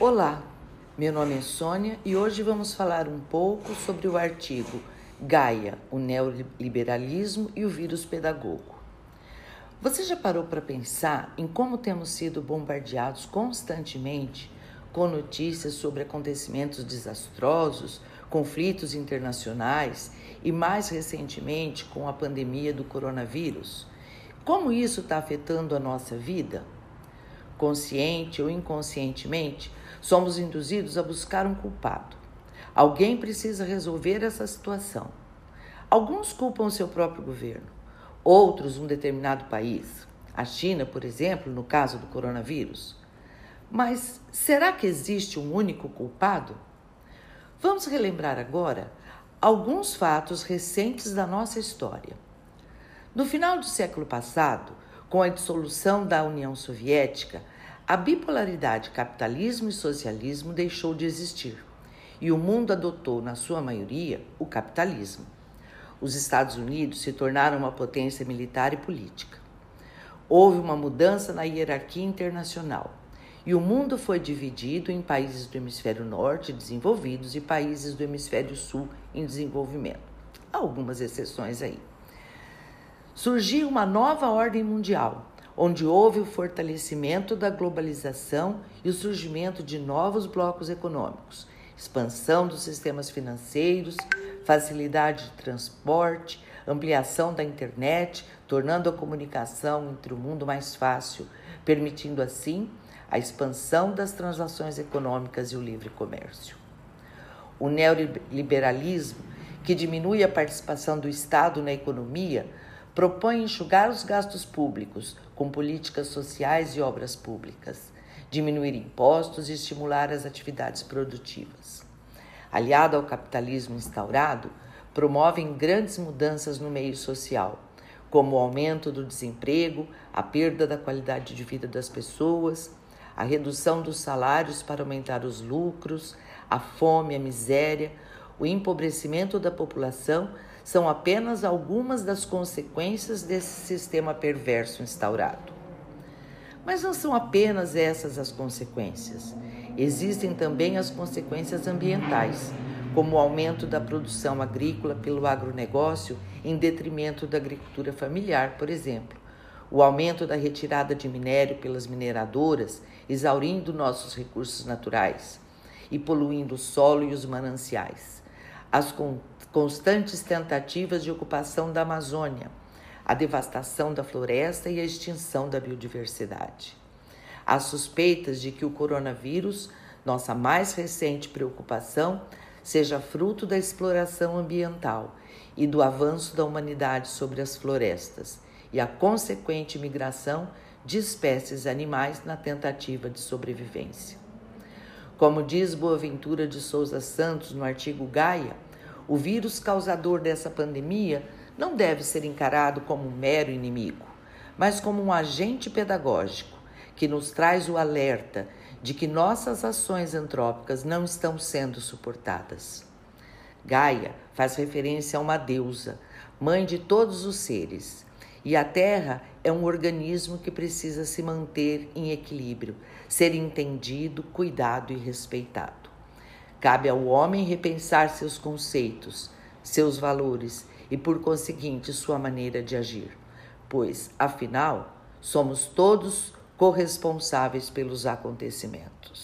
Olá, meu nome é Sônia e hoje vamos falar um pouco sobre o artigo Gaia, o neoliberalismo e o vírus pedagogo. Você já parou para pensar em como temos sido bombardeados constantemente com notícias sobre acontecimentos desastrosos, conflitos internacionais e, mais recentemente, com a pandemia do coronavírus? Como isso está afetando a nossa vida? Consciente ou inconscientemente, somos induzidos a buscar um culpado. Alguém precisa resolver essa situação. Alguns culpam seu próprio governo, outros um determinado país, a China, por exemplo, no caso do coronavírus. Mas será que existe um único culpado? Vamos relembrar agora alguns fatos recentes da nossa história. No final do século passado, com a dissolução da União Soviética, a bipolaridade capitalismo e socialismo deixou de existir e o mundo adotou, na sua maioria, o capitalismo. Os Estados Unidos se tornaram uma potência militar e política. Houve uma mudança na hierarquia internacional e o mundo foi dividido em países do hemisfério norte desenvolvidos e países do hemisfério sul em desenvolvimento. Há algumas exceções aí. Surgiu uma nova ordem mundial, onde houve o fortalecimento da globalização e o surgimento de novos blocos econômicos, expansão dos sistemas financeiros, facilidade de transporte, ampliação da internet, tornando a comunicação entre o mundo mais fácil, permitindo assim a expansão das transações econômicas e o livre comércio. O neoliberalismo, que diminui a participação do Estado na economia, propõe enxugar os gastos públicos com políticas sociais e obras públicas, diminuir impostos e estimular as atividades produtivas. Aliado ao capitalismo instaurado, promovem grandes mudanças no meio social, como o aumento do desemprego, a perda da qualidade de vida das pessoas, a redução dos salários para aumentar os lucros, a fome, a miséria, o empobrecimento da população são apenas algumas das consequências desse sistema perverso instaurado. Mas não são apenas essas as consequências. Existem também as consequências ambientais, como o aumento da produção agrícola pelo agronegócio em detrimento da agricultura familiar, por exemplo, o aumento da retirada de minério pelas mineradoras, exaurindo nossos recursos naturais e poluindo o solo e os mananciais, as constantes tentativas de ocupação da Amazônia, a devastação da floresta e a extinção da biodiversidade. Há suspeitas de que o coronavírus, nossa mais recente preocupação, seja fruto da exploração ambiental e do avanço da humanidade sobre as florestas e a consequente migração de espécies animais na tentativa de sobrevivência. Como diz Boaventura de Souza Santos no artigo Gaia, o vírus causador dessa pandemia não deve ser encarado como um mero inimigo, mas como um agente pedagógico que nos traz o alerta de que nossas ações antrópicas não estão sendo suportadas. Gaia faz referência a uma deusa, mãe de todos os seres, e a Terra é um organismo que precisa se manter em equilíbrio, ser entendido, cuidado e respeitado. Cabe ao homem repensar seus conceitos, seus valores e, por conseguinte, sua maneira de agir, pois, afinal, somos todos corresponsáveis pelos acontecimentos.